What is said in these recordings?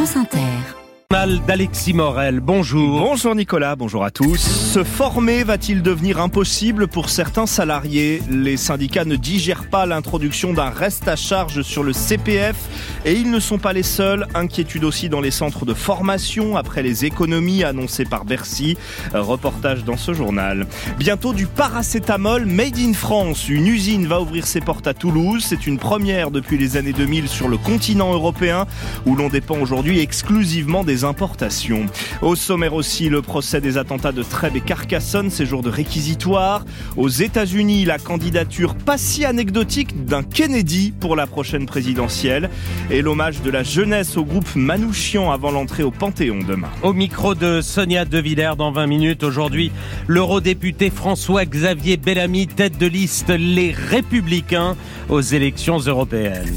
France Inter d'Alexis Morel. Bonjour. Bonjour Nicolas, bonjour à tous. Se former va-t-il devenir impossible pour certains salariés? Les syndicats ne digèrent pas l'introduction d'un reste à charge sur le CPF et ils ne sont pas les seuls. Inquiétude aussi dans les centres de formation après les économies annoncées par Bercy. Reportage dans ce journal. Bientôt du paracétamol made in France. Une usine va ouvrir ses portes à Toulouse. C'est une première depuis les années 2000 sur le continent européen où l'on dépend aujourd'hui exclusivement des importations. Au sommaire aussi, le procès des attentats de Trèbes et Carcassonne, ces jours de réquisitoire. Aux États-Unis, la candidature pas si anecdotique d'un Kennedy pour la prochaine présidentielle. Et l'hommage de la jeunesse au groupe Manouchian avant l'entrée au Panthéon demain. Au micro de Sonia De Villers dans 20 minutes aujourd'hui, l'eurodéputé François-Xavier Bellamy, tête de liste Les Républicains aux élections européennes.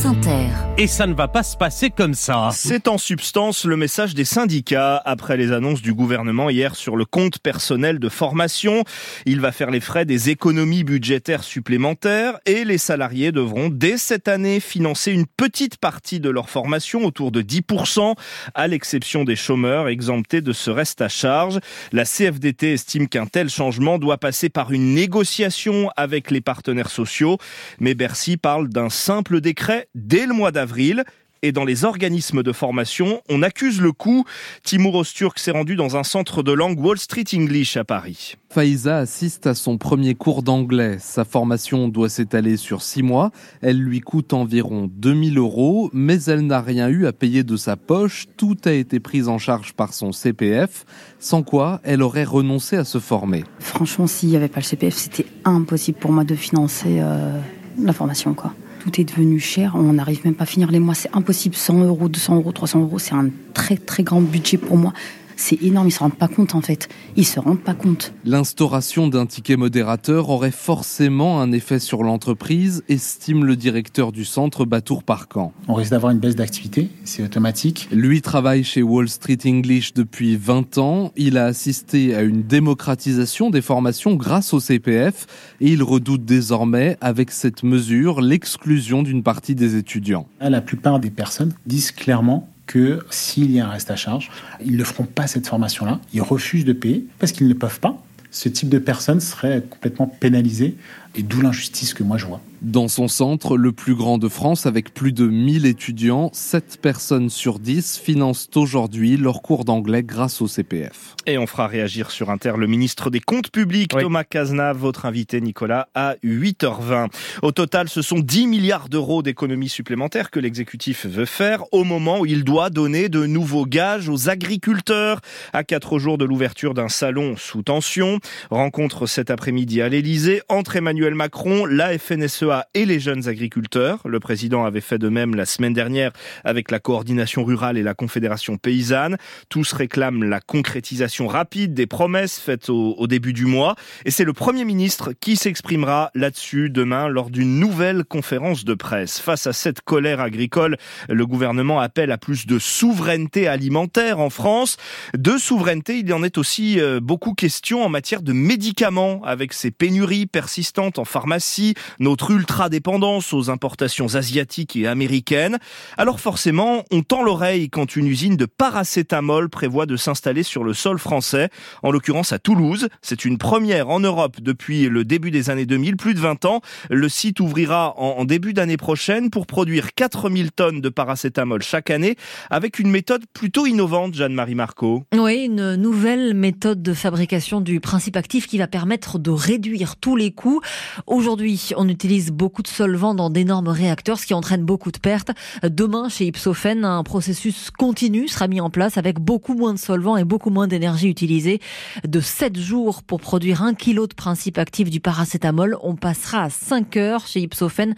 France Inter. Et ça ne va pas se passer comme ça. C'est en substance le message des syndicats après les annonces du gouvernement hier sur le compte personnel de formation. Il va faire les frais des économies budgétaires supplémentaires et les salariés devront dès cette année financer une petite partie de leur formation, autour de 10%, à l'exception des chômeurs exemptés de ce reste à charge. La CFDT estime qu'un tel changement doit passer par une négociation avec les partenaires sociaux, mais Bercy parle d'un simple décret dès le mois d'avril. Et dans les organismes de formation, on accuse le coup. Timur Osturk s'est rendu dans un centre de langue Wall Street English à Paris. Faiza assiste à son premier cours d'anglais. Sa formation doit s'étaler sur six mois. Elle lui coûte environ 2000 euros, mais elle n'a rien eu à payer de sa poche. Tout a été pris en charge par son CPF, sans quoi elle aurait renoncé à se former. Franchement, s'il n'y avait pas le CPF, c'était impossible pour moi de financer euh, la formation, quoi. Tout est devenu cher, on n'arrive même pas à finir les mois, c'est impossible. 100 euros, 200 euros, 300 euros, c'est un très très grand budget pour moi c'est énorme, ils se rendent pas compte en fait. Ils se rendent pas compte. L'instauration d'un ticket modérateur aurait forcément un effet sur l'entreprise, estime le directeur du centre Batour Parcan. On risque d'avoir une baisse d'activité, c'est automatique. Lui travaille chez Wall Street English depuis 20 ans. Il a assisté à une démocratisation des formations grâce au CPF et il redoute désormais, avec cette mesure, l'exclusion d'une partie des étudiants. La plupart des personnes disent clairement que s'il y a un reste à charge, ils ne feront pas cette formation-là. Ils refusent de payer parce qu'ils ne peuvent pas. Ce type de personnes serait complètement pénalisé et d'où l'injustice que moi je vois. Dans son centre, le plus grand de France, avec plus de 1000 étudiants, 7 personnes sur 10 financent aujourd'hui leur cours d'anglais grâce au CPF. Et on fera réagir sur Inter le ministre des Comptes publics, Thomas Cazenave, votre invité Nicolas, à 8h20. Au total, ce sont 10 milliards d'euros d'économies supplémentaires que l'exécutif veut faire au moment où il doit donner de nouveaux gages aux agriculteurs à 4 jours de l'ouverture d'un salon sous tension. Rencontre cet après-midi à l'Elysée entre Emmanuel Macron, la FNSEA et les jeunes agriculteurs. Le président avait fait de même la semaine dernière avec la coordination rurale et la confédération paysanne. Tous réclament la concrétisation rapide des promesses faites au, début du mois. Et c'est le Premier ministre qui s'exprimera là-dessus demain lors d'une nouvelle conférence de presse. Face à cette colère agricole, le gouvernement appelle à plus de souveraineté alimentaire en France. De souveraineté, il en est aussi euh, beaucoup question en matière de médicaments avec ces pénuries persistantes en pharmacie, notre ultra-dépendance aux importations asiatiques et américaines. Alors forcément, on tend l'oreille quand une usine de paracétamol prévoit de s'installer sur le sol français, en l'occurrence à Toulouse. C'est une première en Europe depuis le début des années 2000, plus de 20 ans. Le site ouvrira en, début d'année prochaine pour produire 4000 tonnes de paracétamol chaque année avec une méthode plutôt innovante, Jeanne-Marie Marco. Oui, une nouvelle méthode de fabrication du principe actif qui va permettre de réduire tous les coûts. Aujourd'hui, on utilise beaucoup de solvants dans d'énormes réacteurs, ce qui entraîne beaucoup de pertes. Demain, chez Ipsophène, un processus continu sera mis en place avec beaucoup moins de solvants et beaucoup moins d'énergie utilisée. De 7 jours pour produire un kilo de principe actif du paracétamol, on passera à 5 heures chez Ipsophène.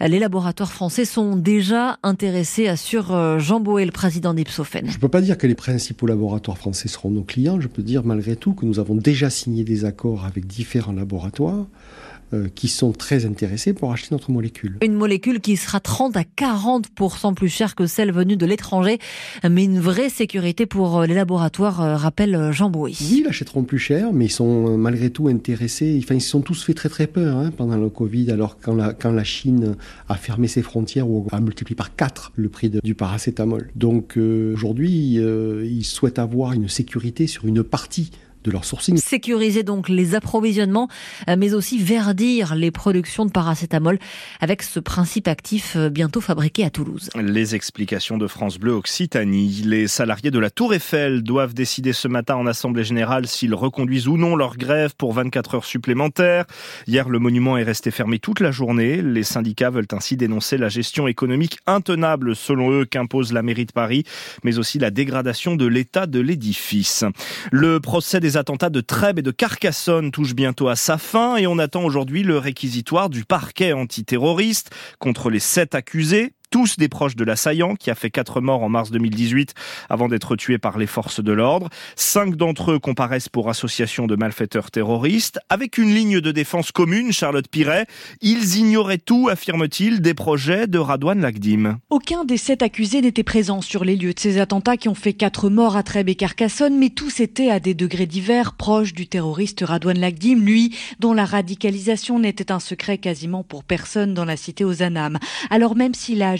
Les laboratoires français sont déjà intéressés, assure euh, Jean Boé, le président d'Ipsophène. Je ne peux pas dire que les principaux laboratoires français seront nos clients. Je peux dire malgré tout que nous avons déjà signé des accords avec différents laboratoires euh, qui sont très intéressés pour acheter notre molécule. Une molécule qui sera 30 à 40% plus chère que celle venue de l'étranger, mais une vraie sécurité pour les laboratoires, euh, rappelle Jean Bouy. Oui, ils l'achèteront plus cher, mais ils sont malgré tout intéressés. Enfin, ils se sont tous fait très très peur hein, pendant le Covid, alors quand la, quand la Chine a fermé ses frontières ou a multiplié par 4 le prix du paracétamol. Donc aujourd'hui, ils souhaitent avoir une sécurité sur une partie de leur sourcing. Sécuriser donc les approvisionnements, euh, mais aussi verdir les productions de paracétamol avec ce principe actif euh, bientôt fabriqué à Toulouse. Les explications de France Bleu Occitanie. Les salariés de la Tour Eiffel doivent décider ce matin en Assemblée Générale s'ils reconduisent ou non leur grève pour 24 heures supplémentaires. Hier, le monument est resté fermé toute la journée. Les syndicats veulent ainsi dénoncer la gestion économique intenable, selon eux, qu'impose la mairie de Paris, mais aussi la dégradation de l'état de l'édifice. Le procès des attentats de Trèbes et de Carcassonne touche bientôt à sa fin et on attend aujourd'hui le réquisitoire du parquet antiterroriste contre les sept accusés tous des proches de l'assaillant qui a fait quatre morts en mars 2018 avant d'être tué par les forces de l'ordre. Cinq d'entre eux comparaissent pour association de malfaiteurs terroristes. Avec une ligne de défense commune, Charlotte Piret, ils ignoraient tout, affirme-t-il, des projets de Radouane Lagdim. Aucun des sept accusés n'était présent sur les lieux de ces attentats qui ont fait quatre morts à Trèbes et Carcassonne, mais tous étaient à des degrés divers proches du terroriste Radouane Lagdim, lui, dont la radicalisation n'était un secret quasiment pour personne dans la cité aux Anames. Alors même s'il a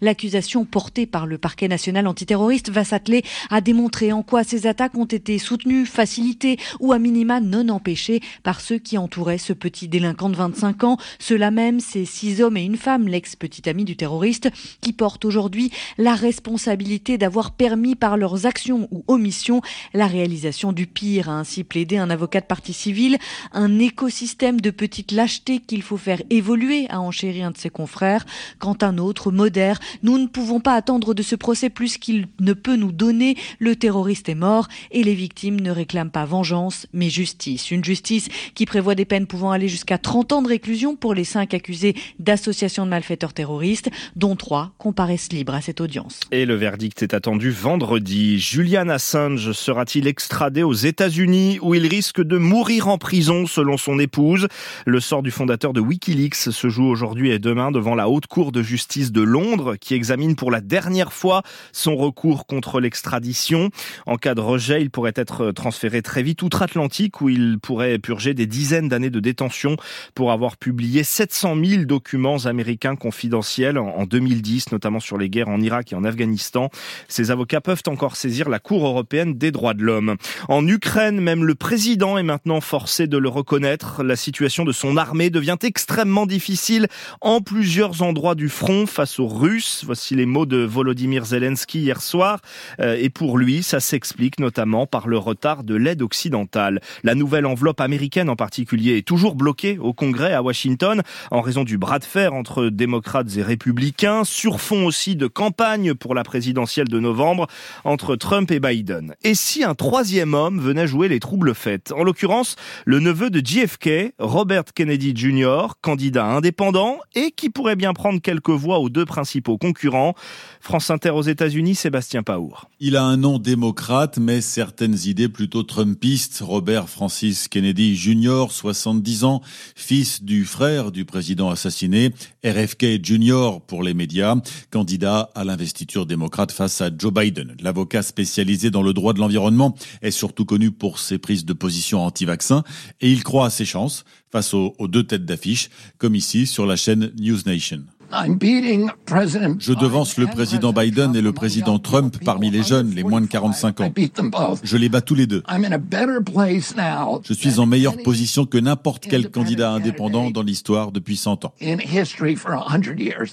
L'accusation portée par le parquet national antiterroriste va s'atteler à démontrer en quoi ces attaques ont été soutenues, facilitées ou à minima non empêchées par ceux qui entouraient ce petit délinquant de 25 ans. Ceux-là même, ces six hommes et une femme, l'ex-petit ami du terroriste, qui portent aujourd'hui la responsabilité d'avoir permis par leurs actions ou omissions la réalisation du pire, a ainsi plaidé un avocat de partie civile, un écosystème de petites lâchetés qu'il faut faire évoluer, a enchéri un de ses confrères, quand un autre modère. Nous ne pouvons pas attendre de ce procès plus qu'il ne peut nous donner. Le terroriste est mort et les victimes ne réclament pas vengeance, mais justice. Une justice qui prévoit des peines pouvant aller jusqu'à 30 ans de réclusion pour les cinq accusés d'association de malfaiteurs terroristes, dont trois comparaissent libres à cette audience. Et le verdict est attendu vendredi. Julian Assange sera-t-il extradé aux États-Unis où il risque de mourir en prison selon son épouse? Le sort du fondateur de Wikileaks se joue aujourd'hui et demain devant la haute cour de justice de Londres qui examine pour la dernière fois son recours contre l'extradition. En cas de rejet, il pourrait être transféré très vite outre-Atlantique où il pourrait purger des dizaines d'années de détention pour avoir publié 700 000 documents américains confidentiels en 2010, notamment sur les guerres en Irak et en Afghanistan. Ces avocats peuvent encore saisir la Cour européenne des droits de l'homme. En Ukraine, même le président est maintenant forcé de le reconnaître. La situation de son armée devient extrêmement difficile en plusieurs endroits du front face aux Russes. Voici les mots de Volodymyr Zelensky hier soir. Euh, et pour lui, ça s'explique notamment par le retard de l'aide occidentale. La nouvelle enveloppe américaine en particulier est toujours bloquée au Congrès à Washington en raison du bras de fer entre démocrates et républicains, sur fond aussi de campagne pour la présidentielle de novembre entre Trump et Biden. Et si un troisième homme venait jouer les troubles faits En l'occurrence, le neveu de JFK, Robert Kennedy Jr., candidat indépendant et qui pourrait bien prendre quelques voix au deux principaux concurrents. France Inter aux États-Unis, Sébastien Paour. Il a un nom démocrate, mais certaines idées plutôt trumpistes. Robert Francis Kennedy Jr., 70 ans, fils du frère du président assassiné, RFK Jr. pour les médias, candidat à l'investiture démocrate face à Joe Biden. L'avocat spécialisé dans le droit de l'environnement est surtout connu pour ses prises de position anti-vaccin et il croit à ses chances face aux, aux deux têtes d'affiche, comme ici sur la chaîne News Nation. Je devance le président Biden et le président Trump parmi les jeunes, les moins de 45 ans. Je les bats tous les deux. Je suis en meilleure position que n'importe quel candidat indépendant dans l'histoire depuis 100 ans.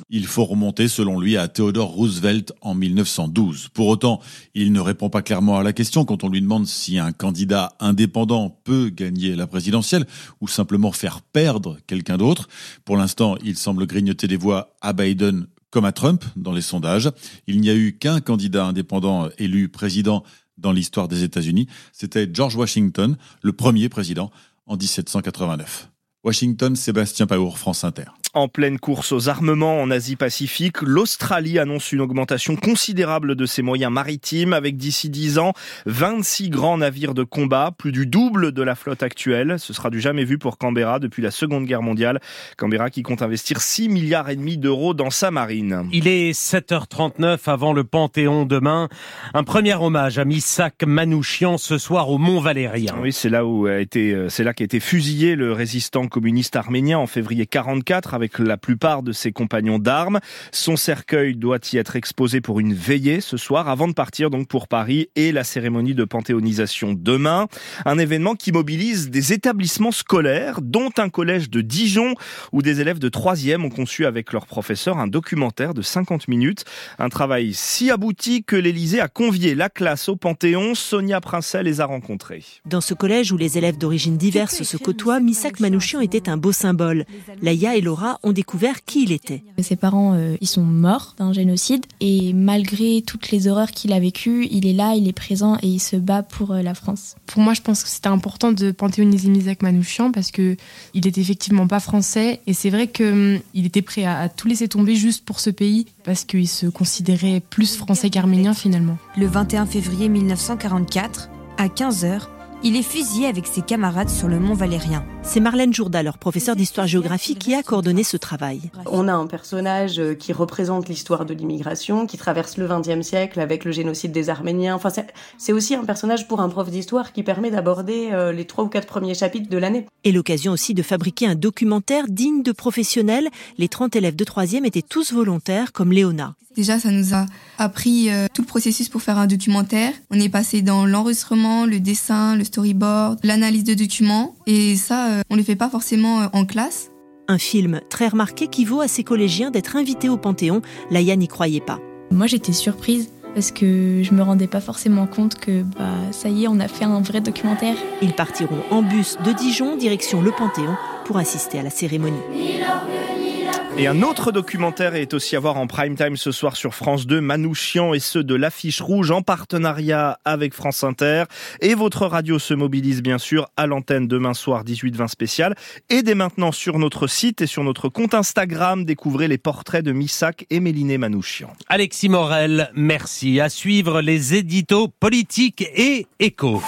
Il faut remonter, selon lui, à Theodore Roosevelt en 1912. Pour autant, il ne répond pas clairement à la question quand on lui demande si un candidat indépendant peut gagner la présidentielle ou simplement faire perdre quelqu'un d'autre. Pour l'instant, il semble grignoter des voix à Biden comme à Trump dans les sondages. Il n'y a eu qu'un candidat indépendant élu président dans l'histoire des États-Unis. C'était George Washington, le premier président en 1789. Washington, Sébastien Paour, France Inter. En pleine course aux armements en Asie-Pacifique, l'Australie annonce une augmentation considérable de ses moyens maritimes avec d'ici 10 ans 26 grands navires de combat, plus du double de la flotte actuelle. Ce sera du jamais vu pour Canberra depuis la Seconde Guerre mondiale. Canberra qui compte investir 6 milliards et demi d'euros dans sa marine. Il est 7h39 avant le Panthéon demain. Un premier hommage à Missak Manouchian ce soir au Mont Valérien. Oui, c'est là où a été, euh, c'est là qu'a été fusillé le résistant communiste arménien en février 44 avec la plupart de ses compagnons d'armes. Son cercueil doit y être exposé pour une veillée ce soir avant de partir donc pour Paris et la cérémonie de panthéonisation demain. Un événement qui mobilise des établissements scolaires, dont un collège de Dijon où des élèves de 3e ont conçu avec leur professeur un documentaire de 50 minutes. Un travail si abouti que l'Élysée a convié la classe au Panthéon. Sonia Princet les a rencontrés. Dans ce collège où les élèves d'origine diverse se côtoient, Missak Manouchian était un beau symbole. Laïa et Laura ont découvert qui il était. Ses parents, euh, ils sont morts d'un génocide et malgré toutes les horreurs qu'il a vécues, il est là, il est présent et il se bat pour euh, la France. Pour moi, je pense que c'était important de panthéoniser Missak Manouchian parce que il est effectivement pas français et c'est vrai que hum, il était prêt à, à tout laisser tomber juste pour ce pays parce qu'il se considérait plus français qu'arménien finalement. Le 21 février 1944, à 15h, il est fusillé avec ses camarades sur le mont Valérien. C'est Marlène Jourda, leur professeur d'histoire-géographie, qui a coordonné ce travail. On a un personnage euh, qui représente l'histoire de l'immigration, qui traverse le XXe siècle avec le génocide des Arméniens. Enfin, c'est aussi un personnage pour un prof d'histoire qui permet d'aborder euh, les trois ou quatre premiers chapitres de l'année. Et l'occasion aussi de fabriquer un documentaire digne de professionnels. Les 30 élèves de troisième étaient tous volontaires, comme Léona. Déjà, ça nous a appris euh, tout le processus pour faire un documentaire. On est passé dans l'enregistrement, le dessin, le storyboard, l'analyse de documents. Et ça, euh, on ne le fait pas forcément euh, en classe. Un film très remarqué qui vaut à ses collégiens d'être invités au Panthéon. Laïa n'y croyait pas. Moi, j'étais surprise parce que je me rendais pas forcément compte que bah ça y est, on a fait un vrai documentaire. Ils partiront en bus de Dijon direction le Panthéon pour assister à la cérémonie. Et un autre documentaire est aussi à voir en prime time ce soir sur France 2, Manouchian et ceux de l'affiche rouge en partenariat avec France Inter. Et votre radio se mobilise bien sûr à l'antenne demain soir 18-20 spécial. Et dès maintenant sur notre site et sur notre compte Instagram, découvrez les portraits de Missak et Méliné Manouchian. Alexis Morel, merci. À suivre les éditos politiques et échos.